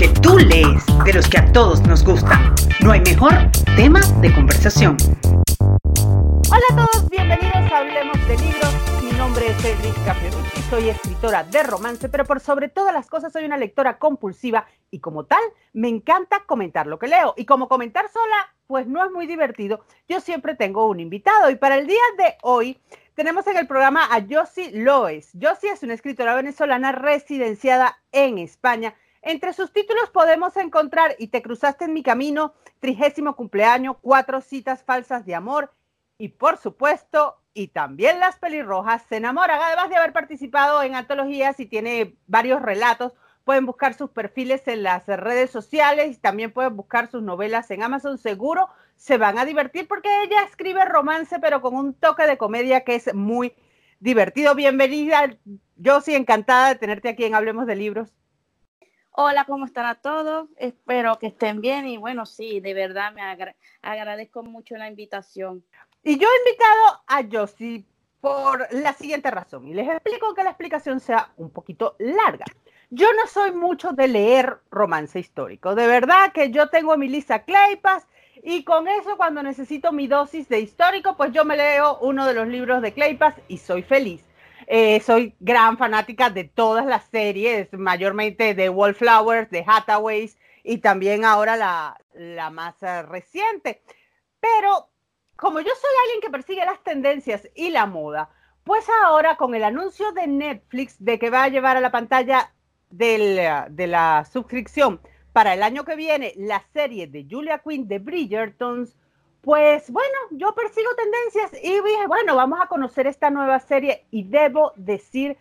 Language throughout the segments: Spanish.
que tú lees, de los que a todos nos gustan. No hay mejor tema de conversación. Hola a todos, bienvenidos a Hablemos de Libros. Mi nombre es Enrique y soy escritora de romance, pero por sobre todas las cosas soy una lectora compulsiva y como tal me encanta comentar lo que leo. Y como comentar sola, pues no es muy divertido, yo siempre tengo un invitado y para el día de hoy tenemos en el programa a Josie Loes. Josie es una escritora venezolana residenciada en España. Entre sus títulos podemos encontrar Y te cruzaste en mi camino, Trigésimo cumpleaños, Cuatro citas falsas de amor y por supuesto, y también Las pelirrojas se enamoran. Además de haber participado en antologías y tiene varios relatos, pueden buscar sus perfiles en las redes sociales y también pueden buscar sus novelas en Amazon. Seguro se van a divertir porque ella escribe romance, pero con un toque de comedia que es muy divertido. Bienvenida, yo sí encantada de tenerte aquí en Hablemos de Libros. Hola, ¿cómo están a todos? Espero que estén bien y bueno, sí, de verdad me agradezco mucho la invitación. Y yo he invitado a Josie por la siguiente razón y les explico que la explicación sea un poquito larga. Yo no soy mucho de leer romance histórico. De verdad que yo tengo a mi lista Claypas y con eso cuando necesito mi dosis de histórico, pues yo me leo uno de los libros de Claypas y soy feliz. Eh, soy gran fanática de todas las series, mayormente de Wallflowers, de Hathaways y también ahora la, la más eh, reciente. Pero como yo soy alguien que persigue las tendencias y la moda, pues ahora con el anuncio de Netflix de que va a llevar a la pantalla de la suscripción para el año que viene la serie de Julia Quinn de Bridgerton, pues bueno, yo persigo tendencias y dije, bueno, vamos a conocer esta nueva serie y debo decir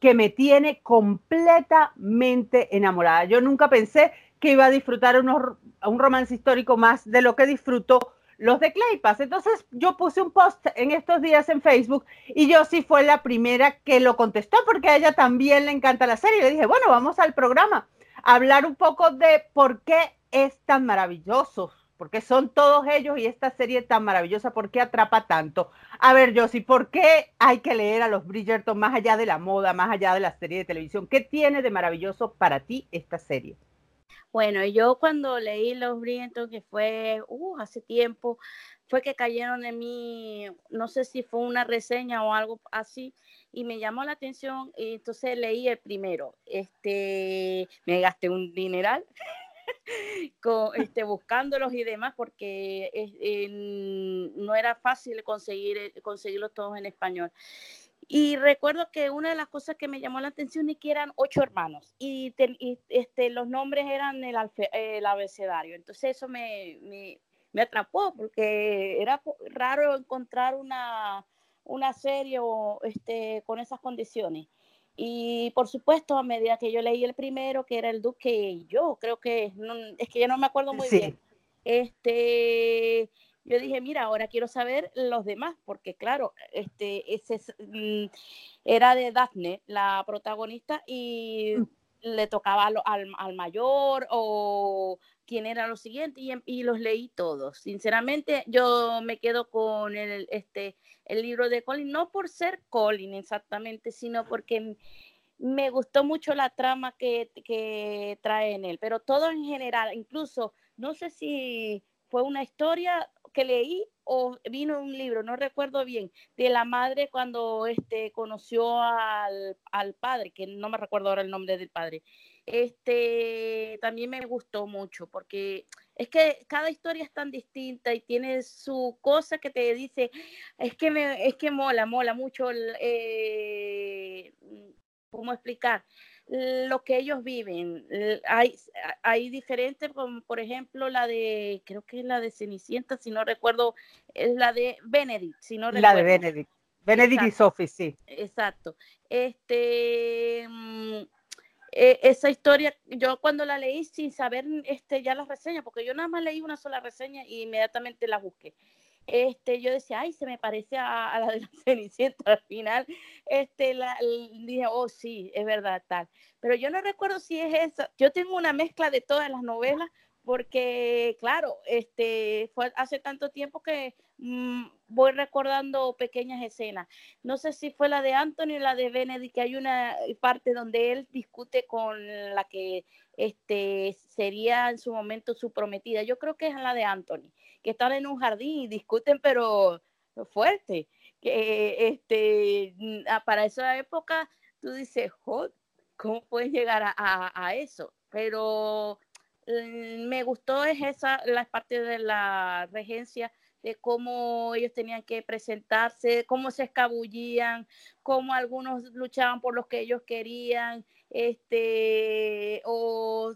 que me tiene completamente enamorada. Yo nunca pensé que iba a disfrutar un romance histórico más de lo que disfruto los de Claypass. Entonces yo puse un post en estos días en Facebook y yo sí fue la primera que lo contestó porque a ella también le encanta la serie. Le dije, bueno, vamos al programa a hablar un poco de por qué es tan maravilloso, porque son todos ellos y esta serie tan maravillosa, por qué atrapa tanto. A ver, Josie, ¿por qué hay que leer a los Bridgerton más allá de la moda, más allá de la serie de televisión? ¿Qué tiene de maravilloso para ti esta serie? Bueno, yo cuando leí Los Brillantes, que fue uh, hace tiempo, fue que cayeron en mí, no sé si fue una reseña o algo así, y me llamó la atención, y entonces leí el primero. Este, me gasté un dineral. este, buscándolos y demás, porque no era fácil conseguir, conseguirlos todos en español. Y recuerdo que una de las cosas que me llamó la atención es que eran ocho hermanos y, este, los nombres eran el, abecedario. Entonces eso me, atrapó porque era raro encontrar una, una serie o, este, con esas condiciones. Y por supuesto, a medida que yo leí el primero, que era el Duque y yo, creo que es que ya no me acuerdo muy bien. Este, yo dije, mira, ahora quiero saber los demás, porque claro, este, ese mm, era de Daphne, la protagonista, y mm. Le tocaba al, mayor o quién era lo siguiente, y, los leí todos. Sinceramente, yo me quedo con el, este, el libro de Colin, no por ser Colin exactamente, sino porque me gustó mucho la trama que, que trae en él, pero todo en general, incluso, no sé si fue una historia que leí o vino un libro, no recuerdo bien, de la madre cuando este, conoció al, padre, que no me recuerdo ahora el nombre del padre. Este también me gustó mucho porque es que cada historia es tan distinta y tiene su cosa que te dice, es que me, es que mola, mola mucho, eh, ¿cómo explicar? Lo que ellos viven. Hay, hay diferentes, como por ejemplo la de, creo que es la de Cenicienta, si no recuerdo, es la de Benedict, si no recuerdo. La de Benedict. Benedict y Sophie, sí. Exacto. Este, mm, e, esa historia, yo cuando la leí sin saber este, ya las reseñas, porque yo nada más leí una sola reseña y inmediatamente la busqué este, yo decía, ay, se me parece a, la de la Cenicienta al final, este, la, dije, oh, sí, es verdad, tal. Pero yo no recuerdo si es eso. Yo tengo una mezcla de todas las novelas porque, claro, este, fue hace tanto tiempo que mm, voy recordando pequeñas escenas. No sé si fue la de Anthony o la de Benedict, que hay una parte donde él discute con la que este, sería en su momento su prometida. Yo creo que es la de Anthony, que están en un jardín y discuten, pero fuerte. Que este, mm, ah, para esa época tú dices, ¿cómo puedes llegar a, eso? Pero mm, me gustó es esa, la parte de la regencia de cómo ellos tenían que presentarse, cómo se escabullían, cómo algunos luchaban por lo que ellos querían, este, o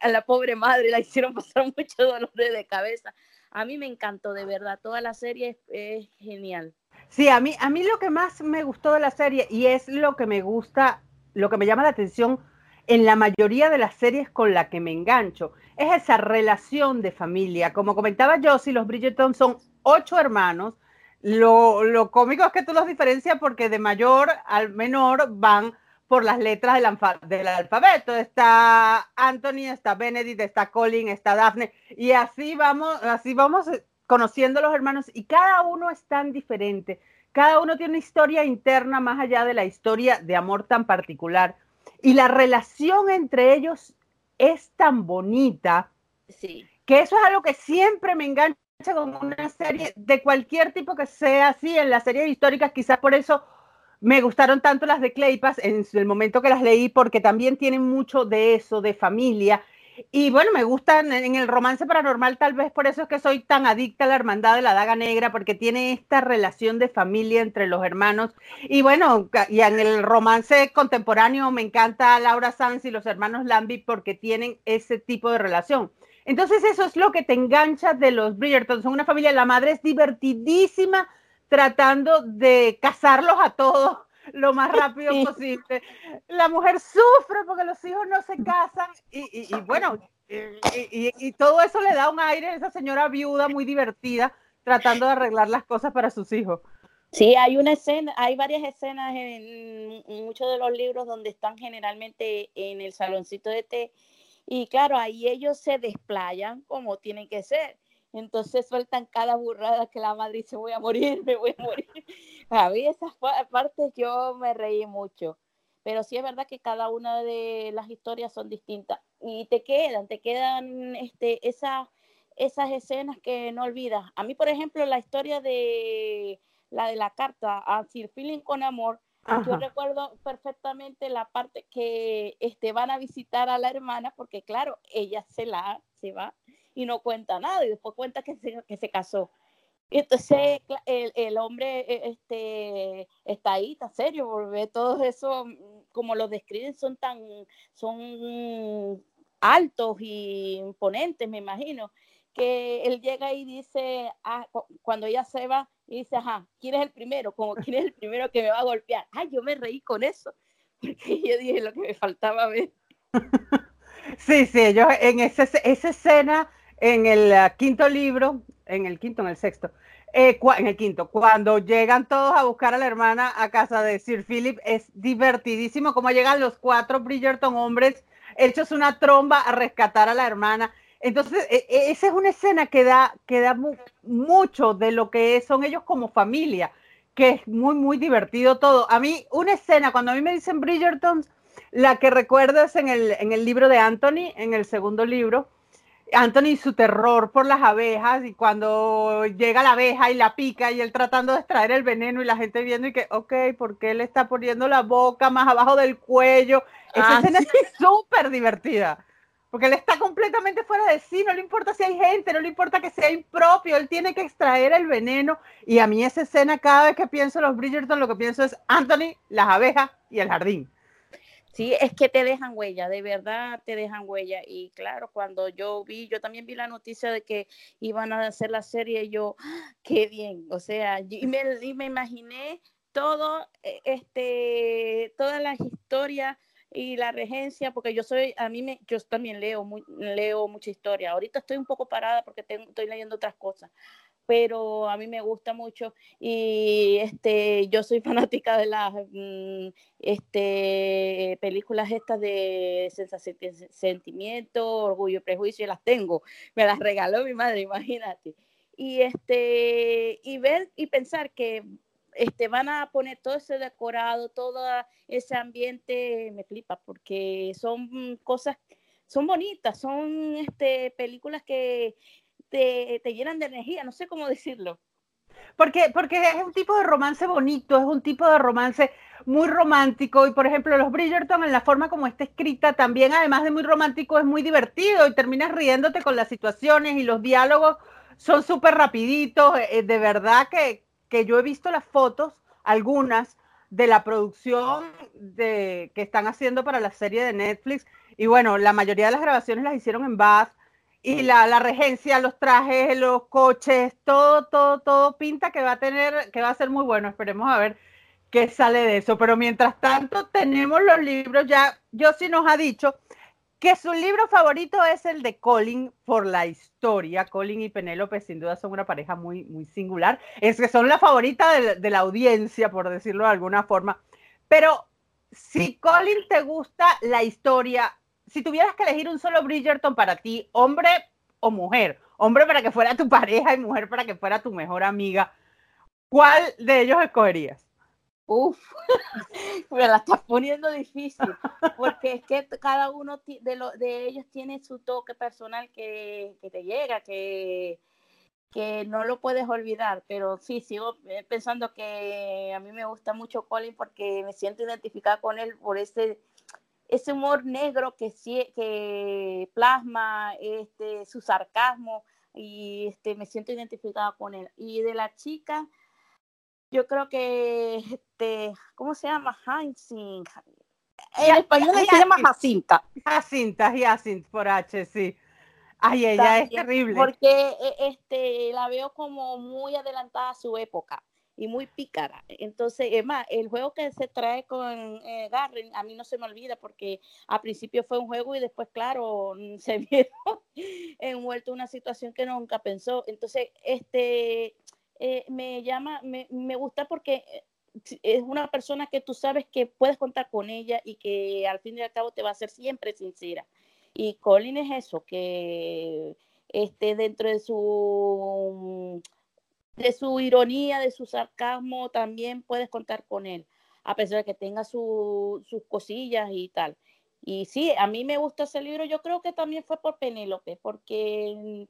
a la pobre madre la hicieron pasar mucho dolor de cabeza. A mí me encantó, de verdad, toda la serie es, genial. Sí, a mí, a mí lo que más me gustó de la serie y es lo que me gusta, lo que me llama la atención en la mayoría de las series con la que me engancho, es esa relación de familia. Como comentaba yo, si los Bridgerton son ocho hermanos, lo, lo cómico es que tú los diferencias porque de mayor al menor van por las letras del, del, alfabeto. Está Anthony, está Benedict, está Colin, está Daphne. Y así vamos, así vamos eh, conociendo a los hermanos y cada uno es tan diferente. Cada uno tiene una historia interna más allá de la historia de amor tan particular. Y la relación entre ellos es tan bonita. Sí. Que eso es algo que siempre me engancha con una serie de cualquier tipo que sea así. En las series históricas, quizás por eso me gustaron tanto las de Claypass en el momento que las leí, porque también tienen mucho de eso, de familia. Y bueno, me gustan en el romance paranormal, tal vez por eso es que soy tan adicta a la hermandad de la daga negra, porque tiene esta relación de familia entre los hermanos. Y bueno, y en el romance contemporáneo me encanta Laura Sanz y los hermanos Lambie porque tienen ese tipo de relación. Entonces eso es lo que te engancha de los Bridgerton. Son una familia, la madre es divertidísima, tratando de casarlos a todos lo más rápido posible. La mujer sufre porque los hijos no se casan y, bueno, y, todo eso le da un aire a esa señora viuda muy divertida tratando de arreglar las cosas para sus hijos. Sí, hay una escena, hay varias escenas en muchos de los libros donde están generalmente en el saloncito de té y claro, ahí ellos se desplayan como tienen que ser entonces sueltan cada burrada que la madre dice, voy a morir, me voy a morir. A mí esas partes yo me reí mucho, pero sí es verdad que cada una de las historias son distintas y te quedan, te quedan este, esas, esas escenas que no olvidas. A mí, por ejemplo, la historia de la de la carta a Sir Feeling con Amor, yo recuerdo perfectamente la parte que este, van a visitar a la hermana, porque claro, ella se la se va y no cuenta nada y después cuenta que se, que se casó. Entonces el, el, hombre e, este, está ahí, está serio, porque todo eso, mm, como lo describen, son tan, son altos y imponentes, me imagino, que él llega y dice, ah, cuando ella se va, y dice, ajá, ¿quién es el primero? Como, ¿quién es el primero que me va a golpear? Ay, yo me reí con eso, porque yo dije lo que me faltaba ver. Sí, sí, yo en ese, esa escena en el ah, quinto libro, en el quinto, en el sexto, eh, en el quinto, cuando llegan todos a buscar a la hermana a casa de Sir Philip, es divertidísimo cómo llegan los cuatro Bridgerton hombres hechos una tromba a rescatar a la hermana. Entonces, e, e, esa es una escena que da, que da mucho de lo que son ellos como familia, que es muy, muy divertido todo. A mí, una escena, cuando a mí me dicen Bridgerton, la que recuerdo es en el, en el libro de Anthony, en el segundo libro, Anthony su terror por las abejas y cuando llega la abeja y la pica y él tratando de extraer el veneno y la gente viendo y que, ok, ¿por qué le está poniendo la boca más abajo del cuello? Esa ah, escena es súper divertida, porque él está completamente fuera de sí, no le importa si hay gente, no le importa que sea impropio, él tiene que extraer el veneno y a mí esa escena cada vez que pienso en los Bridgerton lo que pienso es Anthony, las abejas y el jardín. Sí, es que te dejan huella, de verdad te dejan huella. Y claro, cuando yo vi, yo también vi la noticia de que iban a hacer la serie, yo, ¡ah! qué bien, o sea, y me, y me imaginé todo, e, este, todas las historias y la regencia, porque yo soy, a mí me, yo también leo, leo mucha historia. Ahorita estoy un poco parada porque estoy leyendo otras cosas, pero a mí me gusta mucho y este, yo soy fanática de las mm, este, películas estas de sentimiento, orgullo y prejuicio, las tengo, me las regaló mi madre, imagínate. y este y ver y pensar que este, van a poner todo ese decorado, todo ese ambiente, me flipa, porque son cosas, son bonitas, son este, películas que te, llenan de energía, no sé cómo decirlo. Porque, porque es un tipo de romance bonito, es un tipo de romance muy romántico y por ejemplo los Bridgerton en la forma como está escrita también además de muy romántico es muy divertido y terminas riéndote con las situaciones y los diálogos son súper rapiditos, eh, de verdad que, que yo he visto las fotos, algunas, de la producción de, que están haciendo para la serie de Netflix. Y bueno, la mayoría de las grabaciones las hicieron en Bath. Y la, la, regencia, los trajes, los coches, todo, todo, todo pinta que va a tener, que va a ser muy bueno. Esperemos a ver qué sale de eso. Pero mientras tanto, tenemos los libros ya. Yo sí nos ha dicho que su libro favorito es el de Colin por la historia. Colin y Penélope sin duda son una pareja muy, muy singular. Es que son la favorita de, la audiencia, por decirlo de alguna forma. Pero si Colin te gusta la historia, si tuvieras que elegir un solo Bridgerton para ti, hombre o mujer, hombre para que fuera tu pareja y mujer para que fuera tu mejor amiga, ¿cuál de ellos escogerías? Uf, me la estás poniendo difícil, porque es que cada uno de, lo, de ellos tiene su toque personal que, que te llega, que, que no lo puedes olvidar, pero sí, sigo eh, pensando que a mí me gusta mucho Colin porque me siento identificada con él por ese, ese humor negro que, que plasma este, su sarcasmo y este, me siento identificada con él. Y de la chica yo creo que, este, ¿cómo se llama? Hansing. En español se llama Jacinta. Jacinta, Jacinta por H, sí. Ay, ella es terrible. Porque e, este, la veo como muy adelantada a su época y muy pícara. Entonces, es más, el juego que se trae con eh, Garren, a mí no se me olvida porque al principio fue un juego y después, claro, se vieron envuelto en una situación que nunca pensó. Entonces, este, eh, me llama, me, me, gusta porque eh, es una persona que tú sabes que puedes contar con ella y que al fin y al cabo te va a ser siempre sincera. Y Colin es eso, que este, dentro de su, de su ironía, de su sarcasmo, también puedes contar con él, a pesar de que tenga sus cosillas y tal. Y sí, a mí me gusta ese libro, yo creo que también fue por Penélope, porque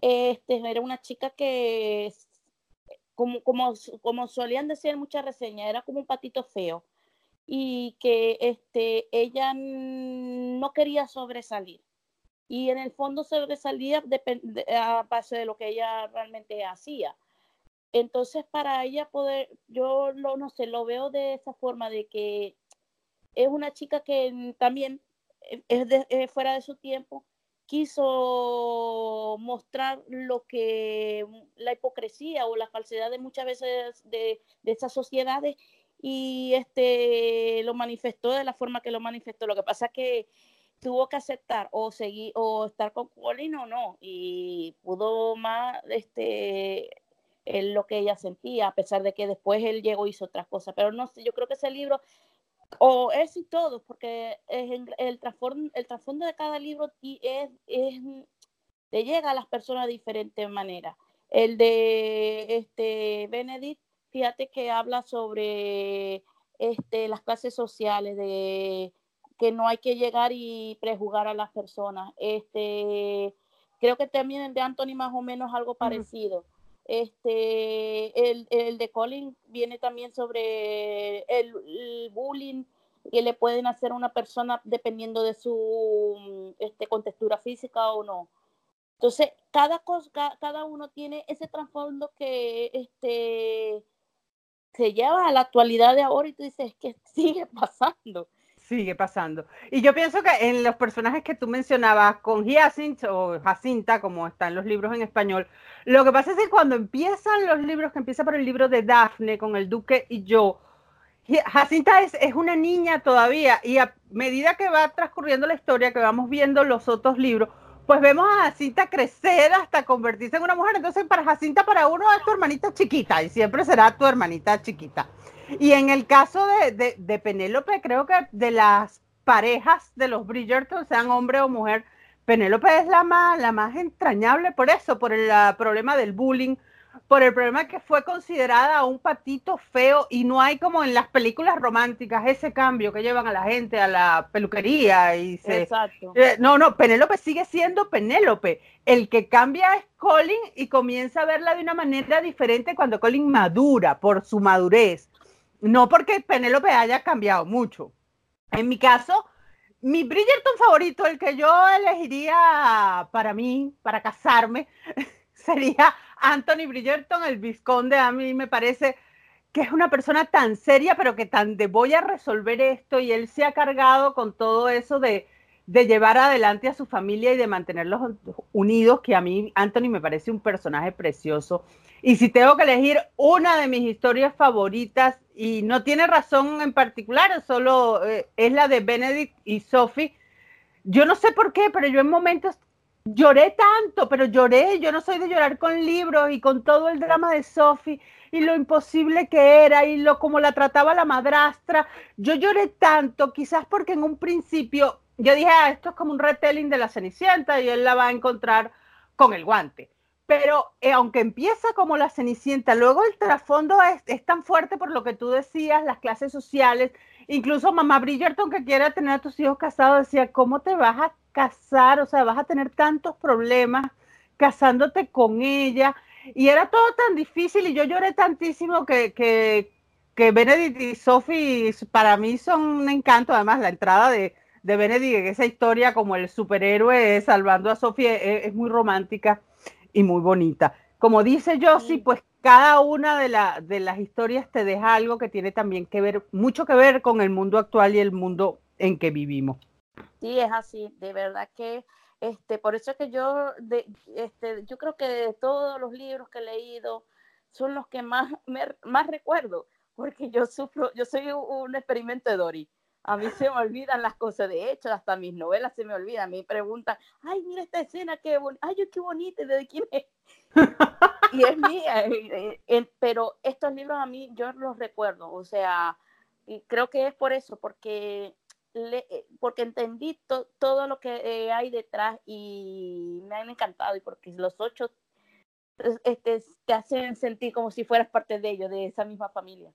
este, era una chica que como, como, como solían decir en muchas reseñas, era como un patito feo y que este, ella no quería sobresalir. Y en el fondo sobresalía a base de lo que ella realmente hacía. Entonces, para ella poder, yo lo, no sé, lo veo de esa forma, de que es una chica que también es fuera de su tiempo, quiso mostrar lo que la hipocresía o la falsedad de muchas veces de, de esas sociedades y este lo manifestó de la forma que lo manifestó. Lo que pasa es que tuvo que aceptar o seguir o estar con Colin o no y pudo más este lo que ella sentía a pesar de que después él llegó y hizo otras cosas pero no sé yo creo que ese libro o es y todo, porque es el, trasfondo, el trasfondo de cada libro es, es, te llega a las personas de diferentes maneras. El de este Benedict, fíjate que habla sobre este, las clases sociales, de que no hay que llegar y prejugar a las personas. Este, creo que también el de Anthony más o menos algo parecido. Este, el, el, de Colin viene también sobre el, bullying que le pueden hacer a una persona dependiendo de su este, contextura física o no. Entonces, cada, cosa, cada uno tiene ese trasfondo que este, se lleva a la actualidad de ahora y tú dices que sigue pasando. Sigue pasando. Y yo pienso que en los personajes que tú mencionabas, con Hyacinth o Jacinta, como están los libros en español, lo que pasa es que cuando empiezan los libros, que empieza por el libro de Daphne con el duque y yo, Jacinta es, es una niña todavía y a medida que va transcurriendo la historia, que vamos viendo los otros libros, pues vemos a Jacinta crecer hasta convertirse en una mujer. Entonces, para Jacinta, para uno es tu hermanita chiquita y siempre será tu hermanita chiquita. Y en el caso de, de, Penélope, creo que de las parejas de los Bridgerton, sean hombre o mujer, Penélope es la más, la más entrañable por eso, por el problema del bullying, por el problema que fue considerada un patito feo y no hay como en las películas románticas ese cambio que llevan a la gente a la peluquería y se... Exacto. Eh, no, no, Penélope sigue siendo Penélope. El que cambia es Colin y comienza a verla de una manera diferente cuando Colin madura por su madurez. No porque Penélope haya cambiado mucho. En mi caso, mi Bridgerton favorito, el que yo elegiría para mí, para casarme, sería Anthony Bridgerton, el Visconde. A mí me parece que es una persona tan seria, pero que tan de voy a resolver esto y él se ha cargado con todo eso de, de llevar adelante a su familia y de mantenerlos unidos, que a mí Anthony me parece un personaje precioso. Y si tengo que elegir una de mis historias favoritas, y no tiene razón en particular, solo eh, es la de Benedict y Sophie, yo no sé por qué, pero yo en momentos lloré tanto, pero lloré, yo no soy de llorar con libros y con todo el drama de Sophie y lo imposible que era y lo como la trataba la madrastra. Yo lloré tanto, quizás porque en un principio yo dije, ah, esto es como un retelling de la Cenicienta y él la va a encontrar con el guante. Pero eh, aunque empieza como la Cenicienta, luego el trasfondo es, es, tan fuerte por lo que tú decías, las clases sociales, incluso mamá Bridgerton que quiere tener a tus hijos casados decía, ¿cómo te vas a casar, o sea, vas a tener tantos problemas casándote con ella. Y era todo tan difícil y yo lloré tantísimo que, que, que Benedict y Sophie para mí son un encanto. Además, la entrada de, de Benedict en esa historia como el superhéroe salvando a Sophie es, es muy romántica y muy bonita. Como dice Josie, pues cada una de, la, de las historias te deja algo que tiene también que ver, mucho que ver con el mundo actual y el mundo en que vivimos. Sí, es así, de verdad que este, por eso es que yo, de, este, yo creo que de todos los libros que he leído son los que más, más recuerdo, porque yo sufro, yo soy un experimento de Dory. A mí se me olvidan las cosas, de hecho, hasta mis novelas se me olvidan. Me preguntan, ay, mira esta escena, qué bonita, ay, qué bonita, ¿de quién es? y es mía, eh, pero estos libros a mí yo los recuerdo, o sea, y creo que es por eso, porque eh, porque entendí todo lo que eh, hay detrás y me han encantado y porque los ocho este, te hacen sentir como si fueras parte de ellos, de esa misma familia.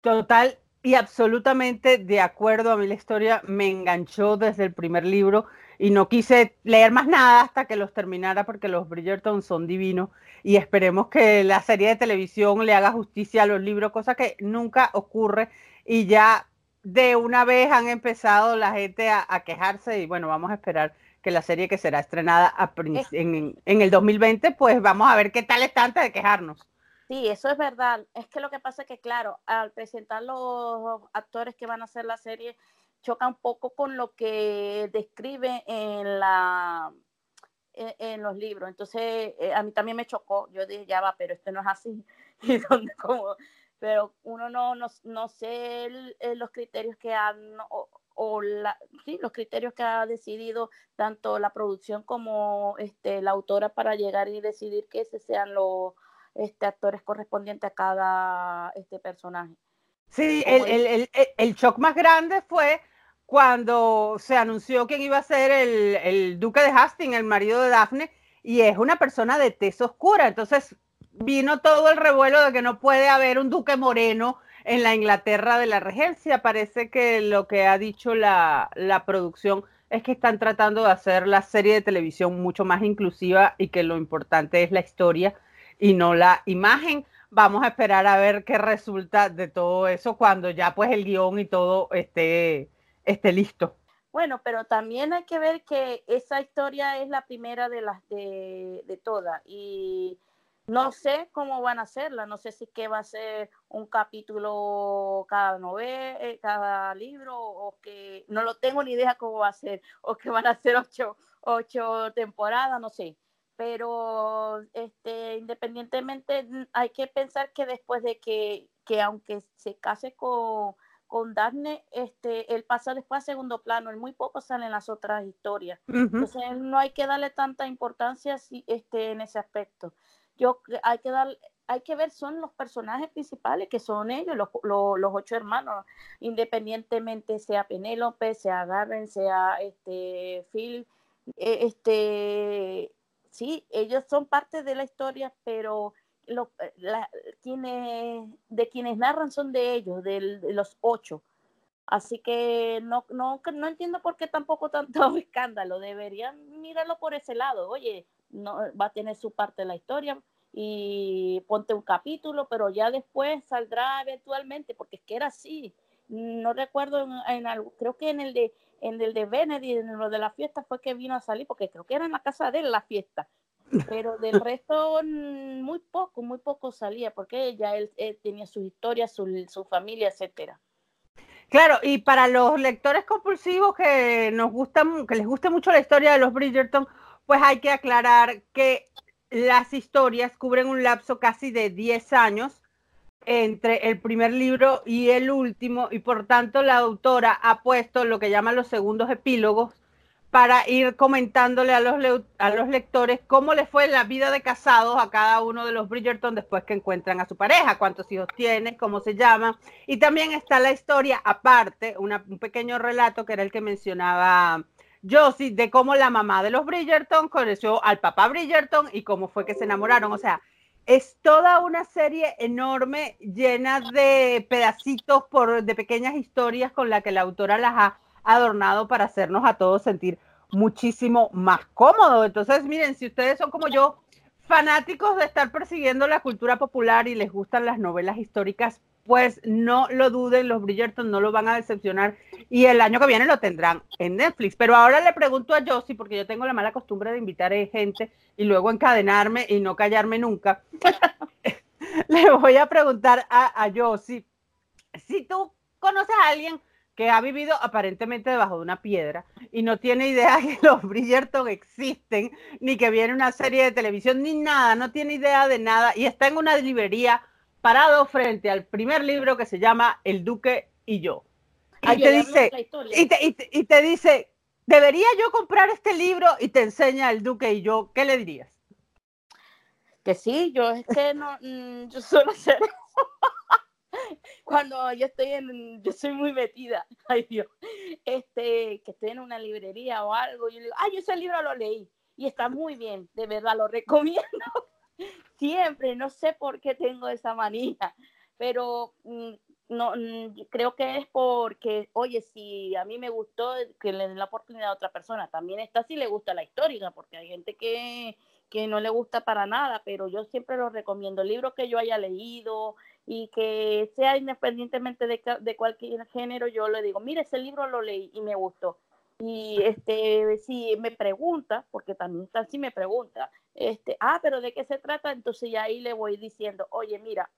Total y absolutamente de acuerdo. A mí la historia me enganchó desde el primer libro y no quise leer más nada hasta que los terminara porque los Bridgerton son divinos y esperemos que la serie de televisión le haga justicia a los libros, cosa que nunca ocurre y ya de una vez han empezado la gente a, quejarse y bueno, vamos a esperar que la serie que será estrenada en, el 2020, pues vamos a ver qué tal está antes de quejarnos. Sí, eso es verdad. Es que lo que pasa es que, claro, al presentar los actores que van a hacer la serie, choca un poco con lo que describe en la en, los libros. Entonces, eh, a mí también me chocó. Yo dije, ya va, pero esto no es así. Pero uno no, no, no sé los criterios que han, o, la, sí, los criterios que ha decidido tanto la producción como este, la autora para llegar y decidir que ese sean los este, actores correspondientes a cada este personaje. Sí, el, el, el, el, shock más grande fue cuando se anunció quién iba a ser el, el duque de Hastings, el marido de Daphne, y es una persona de tez oscura. Entonces, vino todo el revuelo de que no puede haber un duque moreno en la Inglaterra de la regencia. Parece que lo que ha dicho la, la, producción es que están tratando de hacer la serie de televisión mucho más inclusiva y que lo importante es la historia y no la imagen. Vamos a esperar a ver qué resulta de todo eso cuando ya pues el guion y todo esté, esté listo. Bueno, pero también hay que ver que esa historia es la primera de las de, todas y no sé cómo van a hacerla, no sé si que va a ser un capítulo cada novela, eh, cada libro, o que no lo tengo ni idea cómo va a ser, o que van a ser ocho, ocho temporadas, no sé. Pero este, independientemente, hay que pensar que después de que, que aunque se case con, con Daphne, este, él pasa después a segundo plano, en muy poco salen las otras historias. Entonces no hay que darle tanta importancia si, este, en ese aspecto. Yo hay que dar, hay que ver son los personajes principales, que son ellos, los, los, ocho hermanos, independientemente sea Penélope, sea Garren, sea este Phil, e, este, sí, ellos son parte de la historia, pero los, la, quienes, de quienes narran son de ellos, de, los ocho. Así que no, no, no entiendo por qué tampoco tanto escándalo. Deberían mirarlo por ese lado. Oye, no va a tener su parte de la historia y ponte un capítulo, pero ya después saldrá eventualmente, porque es que era así. No recuerdo en, algo, creo que en el de en el de Benedict, en lo de la fiesta fue que vino a salir, porque creo que era en la casa de él la fiesta. Pero del resto muy poco, muy poco salía, porque ya él, tenía sus historias, su, su familia, etcétera. Claro, y para los lectores compulsivos que nos gustan, que les guste mucho la historia de los Bridgerton, pues hay que aclarar que las historias cubren un lapso casi de 10 años entre el primer libro y el último, y por tanto la autora ha puesto lo que llaman los segundos epílogos para ir comentándole a los, a los lectores cómo le fue la vida de casados a cada uno de los Bridgerton después que encuentran a su pareja, cuántos hijos tiene, cómo se llama. Y también está la historia aparte, un pequeño relato que era el que mencionaba Josie de cómo la mamá de los Bridgerton conoció al papá Bridgerton y cómo fue que se enamoraron. O sea, es toda una serie enorme llena de pedacitos por, de pequeñas historias con la que la autora las ha adornado para hacernos a todos sentir muchísimo más cómodo. Entonces, miren, si ustedes son como yo, fanáticos de estar persiguiendo la cultura popular y les gustan las novelas históricas, pues no lo duden, los Bridgerton no lo van a decepcionar y el año que viene lo tendrán en Netflix. Pero ahora le pregunto a Josie, porque yo tengo la mala costumbre de invitar a gente y luego encadenarme y no callarme nunca. le voy a preguntar a, a Josie, si tú conoces a alguien que ha vivido aparentemente debajo de una piedra y no tiene idea que los Bridgerton existen, ni que viene una serie de televisión, ni nada, no tiene idea de nada y está en una librería parado frente al primer libro que se llama El Duque y yo. Ahí te dice, y te, y, te, dice, ¿debería yo comprar este libro? Y te enseña El Duque y yo, ¿qué le dirías? Que sí, yo es que no, mm, yo suelo hacer cuando yo estoy en, yo soy muy metida, ay Dios, este, que estoy en una librería o algo, yo digo, ay, ese libro lo leí y está muy bien, de verdad lo recomiendo siempre, no sé por qué tengo esa manía, pero mm, no, mm, creo que es porque, oye, si a mí me gustó, que le den la oportunidad a otra persona, también está si le gusta la histórica, porque hay gente que, que no le gusta para nada, pero yo siempre lo recomiendo, libros que yo haya leído y que sea independientemente de, de cualquier género, yo le digo, mire, ese libro lo leí y me gustó. Y este, si me pregunta, porque también si me pregunta, este, ah, pero ¿de qué se trata? Entonces ya ahí le voy diciendo, oye, mira,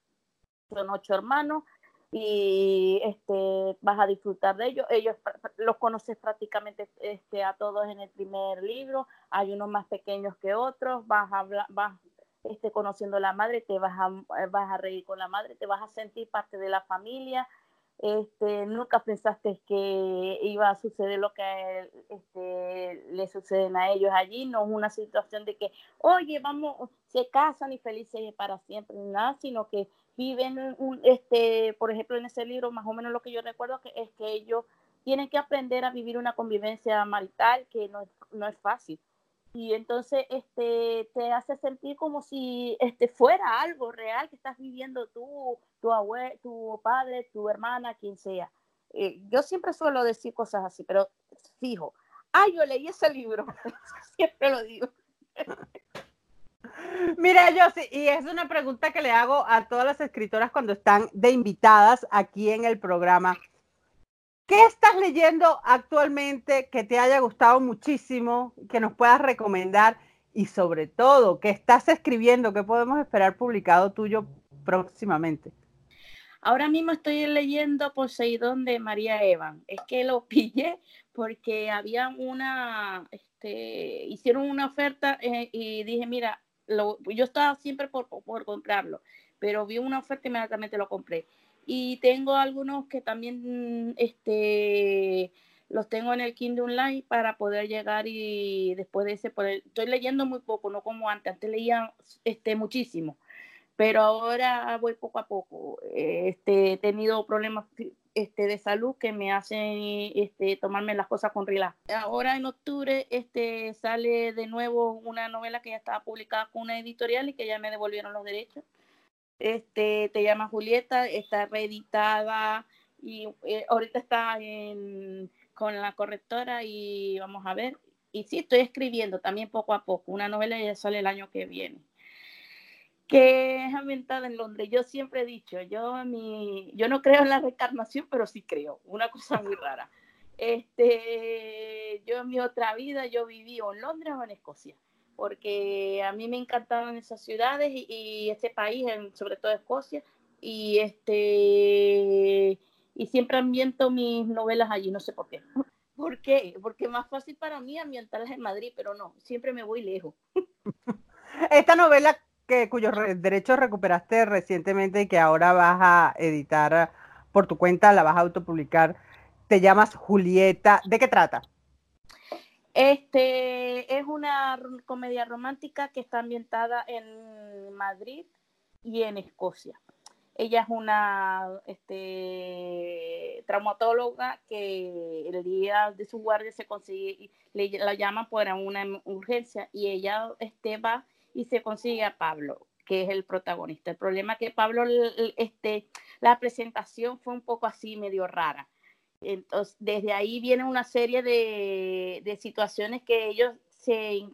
son ocho hermanos y este, vas a disfrutar de ellos. Ellos los conoces prácticamente este, a todos en el primer libro, hay unos más pequeños que otros, vas a vas este, conociendo a la madre, te vas a, vas a reír con la madre, te vas a sentir parte de la familia, este, nunca pensaste que iba a suceder lo que este, le suceden a ellos allí, no es una situación de que, oye, vamos, se casan y felices para siempre, nada, sino que viven, un, este, por ejemplo, en ese libro, más o menos lo que yo recuerdo que es que ellos tienen que aprender a vivir una convivencia marital que no, no es fácil y entonces este, te hace sentir como si este, fuera algo real que estás viviendo tú, tu abuelo, tu padre, tu hermana, quien sea. Eh, yo siempre suelo decir cosas así, pero fijo, ah, yo leí ese libro, siempre lo digo. Mira, yo sí, y es una pregunta que le hago a todas las escritoras cuando están de invitadas aquí en el programa. ¿Qué estás leyendo actualmente que te haya gustado muchísimo, que nos puedas recomendar y sobre todo, qué estás escribiendo, qué podemos esperar publicado tuyo próximamente? Ahora mismo estoy leyendo Poseidón de María Evan. Es que lo pillé porque había una, este, hicieron una oferta eh, y dije, mira, lo, yo estaba siempre por, por comprarlo, pero vi una oferta y inmediatamente lo compré y tengo algunos que también este, los tengo en el Kindle Online para poder llegar y después de ese poder, estoy leyendo muy poco, no como antes, antes leía este, muchísimo, pero ahora voy poco a poco. Este, he tenido problemas este, de salud que me hacen este, tomarme las cosas con relax. Ahora en octubre este, sale de nuevo una novela que ya estaba publicada con una editorial y que ya me devolvieron los derechos. Este, te llama Julieta, está reeditada y eh, ahorita está en, con la correctora y vamos a ver. Y sí, estoy escribiendo también poco a poco. Una novela ya sale el año que viene que es ambientada en Londres. Yo siempre he dicho, yo, mi, yo no creo en la reencarnación, pero sí creo, una cosa muy rara. Este, yo en mi otra vida, yo viví o en Londres o en Escocia, porque a mí me encantaban esas ciudades y, este país, sobre todo Escocia, y este y siempre ambiento mis novelas allí, no sé por qué. ¿Por qué? Porque es más fácil para mí ambientarlas en Madrid, pero no, siempre me voy lejos. Esta novela que cuyos derechos recuperaste recientemente y que ahora vas a editar por tu cuenta, la vas a autopublicar. Te llamas Julieta. ¿De qué trata? Este es una comedia romántica que está ambientada en Madrid y en Escocia. Ella es una este, traumatóloga que el día de su guardia se consigue, le, la llaman por una urgencia y ella este, va y se consigue a Pablo, que es el protagonista. El problema es que Pablo, este, la presentación fue un poco así, medio rara. Entonces, desde ahí viene una serie de, de situaciones que ellos se,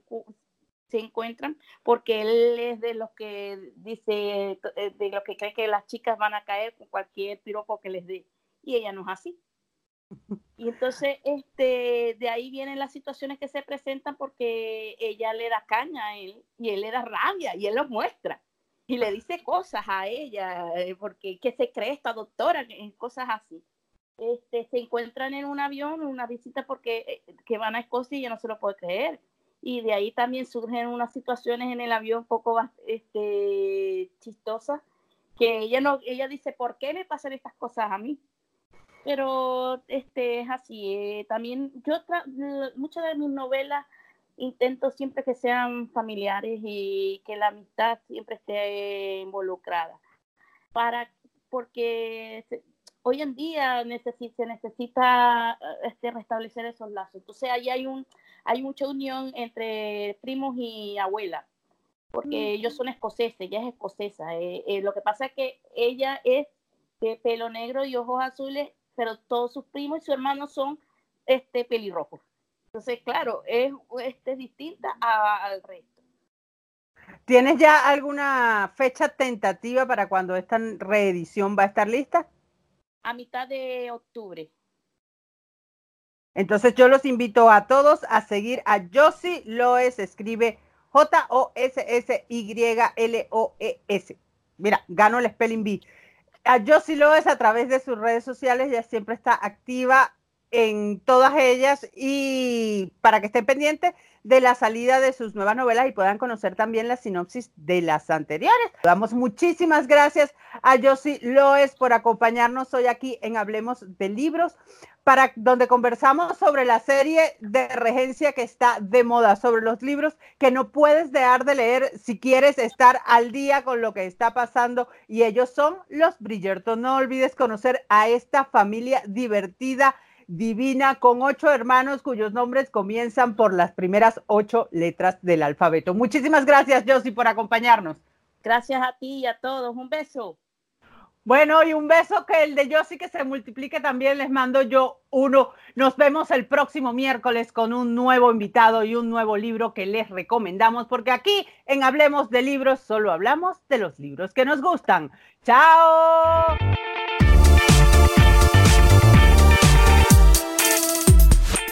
se encuentran, porque él es de los que dice, eh, de los que cree que las chicas van a caer con cualquier piropo que les dé, y ella no es así. Y entonces, este, de ahí vienen las situaciones que se presentan porque ella le da caña a él y él le da rabia y él lo muestra y le dice cosas a ella, eh, porque que se cree esta doctora, cosas así. Este, se encuentran en un avión, una visita porque eh, que van a Escocia y ella no se lo puede creer. Y de ahí también surgen unas situaciones en el avión un poco este, chistosas, que ella no, ella dice, ¿por qué me pasan estas cosas a mí? pero este es así. Eh, también yo muchas de mis novelas intento siempre que sean familiares y que la amistad siempre esté involucrada. Para, porque hoy en día se necesita este, restablecer esos lazos. Entonces ahí hay un hay mucha unión entre primos y abuela, porque ellos son escoceses, ella es escocesa. Eh, eh, lo que pasa es que ella es de pelo negro y ojos azules pero todos sus primos y sus hermanos son este pelirrojos. Entonces, claro, es este, distinta al resto. ¿Tienes ya alguna fecha tentativa para cuando esta reedición va a estar lista? A mitad de octubre. Entonces yo los invito a todos a seguir a Josie Loes, escribe J-O-S-S-Y-L-O-E-S. Mira, gano el spelling bee a Josie es a través de sus redes sociales, ya siempre está activa en todas ellas y para que estén pendientes de la salida de sus nuevas novelas y puedan conocer también la sinopsis de las anteriores. Damos muchísimas gracias a Josie Loes por acompañarnos hoy aquí en Hablemos de Libros para donde conversamos sobre la serie de regencia que está de moda, sobre los libros que no puedes dejar de leer si quieres estar al día con lo que está pasando y ellos son los Bridgerton. No olvides conocer a esta familia divertida, divina, con ocho hermanos cuyos nombres comienzan por las primeras ocho letras del alfabeto. Muchísimas gracias, Josie, por acompañarnos. Gracias a ti y a todos. Un beso. Bueno, y un beso que el de sí que se multiplique también les mando yo uno. Nos vemos el próximo miércoles con un nuevo invitado y un nuevo libro que les recomendamos, porque aquí en Hablemos de Libros solo hablamos de los libros que nos gustan. ¡Chao!